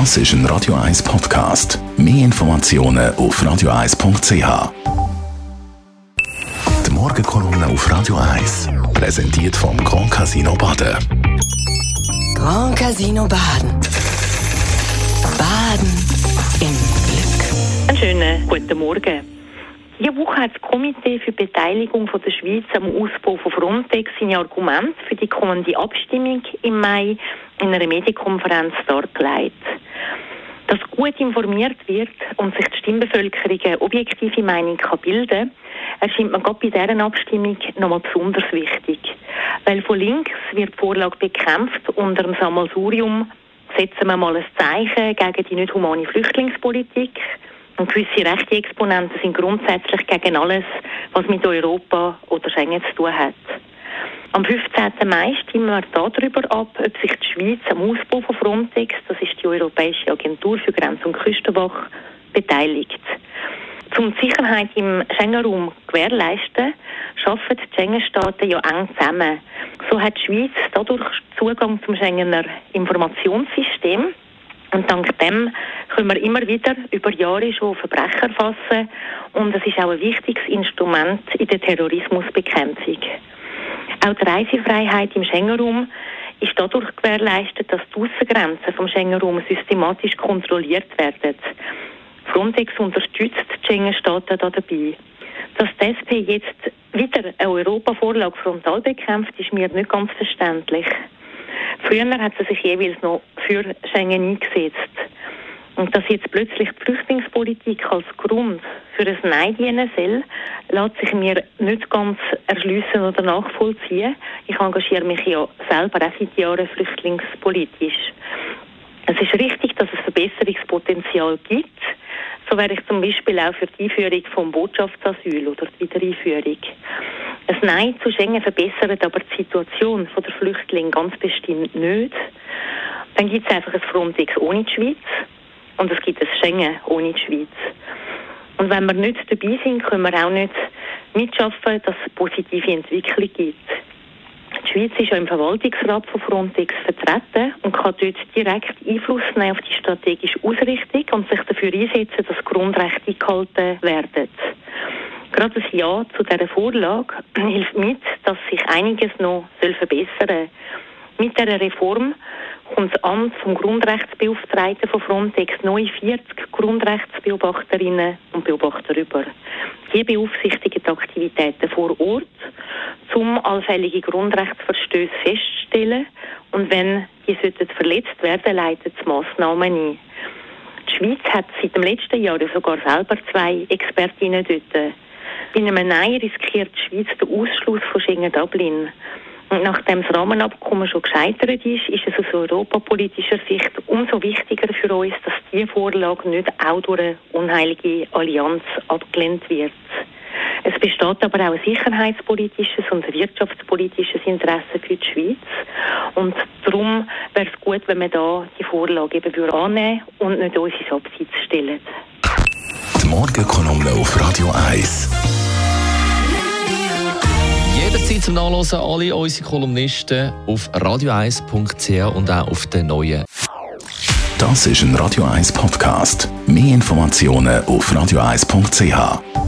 Das ist ein Radio 1 Podcast. Mehr Informationen auf radio1.ch. Die Morgenkolumne auf Radio 1 präsentiert vom Grand Casino Baden. Grand Casino Baden. Baden im Glück. Einen schönen guten Morgen. Diese Woche hat das Komitee für die Beteiligung von der Schweiz am Ausbau von Frontex seine Argumente für die kommende Abstimmung im Mai in einer Medienkonferenz dargelegt. Dass gut informiert wird und sich die Stimmbevölkerung eine objektive Meinung kann bilden erscheint mir gerade bei dieser Abstimmung nochmal besonders wichtig. Weil von links wird die Vorlage bekämpft unter dem Sammelsurium setzen wir mal ein Zeichen gegen die nicht humane Flüchtlingspolitik. Und gewisse rechte Exponenten sind grundsätzlich gegen alles, was mit Europa oder Schengen zu tun hat. Am 15. Mai stimmen wir darüber ab, ob sich die Schweiz am Ausbau von Frontex, das ist die Europäische Agentur für Grenz- und Küstenwache, beteiligt. Um die Sicherheit im Schengen-Raum gewährleisten, arbeiten die Schengen-Staaten ja eng zusammen. So hat die Schweiz dadurch Zugang zum Schengener Informationssystem. Und dank dem können wir immer wieder über Jahre schon Verbrecher fassen. Und es ist auch ein wichtiges Instrument in der Terrorismusbekämpfung. Auch die Reisefreiheit im Schengen-Raum ist dadurch gewährleistet, dass die Aussengrenzen vom Schengen-Raum systematisch kontrolliert werden. Frontex unterstützt die Schengen-Staaten da dabei. Dass die SP jetzt wieder eine Europavorlage frontal bekämpft, ist mir nicht ganz verständlich. Früher hat sie sich jeweils noch für Schengen eingesetzt. Und dass jetzt plötzlich die Flüchtlingspolitik als Grund für ein Nein dienen soll, lässt sich mir nicht ganz erschliessen oder nachvollziehen. Ich engagiere mich ja selber auch seit Jahren flüchtlingspolitisch. Es ist richtig, dass es Verbesserungspotenzial gibt. So wäre ich zum Beispiel auch für die Einführung vom Botschaftsasyl oder die Wiedereinführung. Ein Nein zu Schengen verbessert aber die Situation der Flüchtlinge ganz bestimmt nicht. Dann gibt es einfach ein Frontex ohne die Schweiz und es gibt ein Schengen ohne die Schweiz. Und wenn wir nicht dabei sind, können wir auch nicht mitschaffen, dass es positive Entwicklung gibt. Die Schweiz ist ja im Verwaltungsrat von Frontex vertreten und kann dort direkt Einfluss nehmen auf die strategische Ausrichtung und sich dafür einsetzen, dass Grundrechte eingehalten werden. Gerade das Ja zu dieser Vorlage hilft mit, dass sich einiges noch verbessern soll. Mit dieser Reform kommt das Amt vom Grundrechtsbeauftragten von Frontex neue 40 Grundrechtsbeobachterinnen und Beobachter über. Die beaufsichtigen die Aktivitäten vor Ort, um allfällige Grundrechtsverstöße festzustellen und wenn die verletzt werden, leitet es Massnahmen ein. Die Schweiz hat seit dem letzten Jahr sogar selber zwei Expertinnen dort. Bei einem Nein riskiert die Schweiz den Ausschluss von Schengen-Dublin. Nachdem das Rahmenabkommen schon gescheitert ist, ist es aus europapolitischer Sicht umso wichtiger für uns, dass diese Vorlage nicht auch durch eine unheilige Allianz abgelehnt wird. Es besteht aber auch ein sicherheitspolitisches und wirtschaftspolitisches Interesse für die Schweiz. Und darum wäre es gut, wenn wir da die Vorlage eben annehmen und nicht uns ins Abseits stellen. Die Morgenkolumne auf Radio 1 jederzeit zum Nachlesen alle unsere Kolumnisten auf radio1.ch und auch auf den neuen. Das ist ein Radio 1 Podcast. Mehr Informationen auf radio1.ch.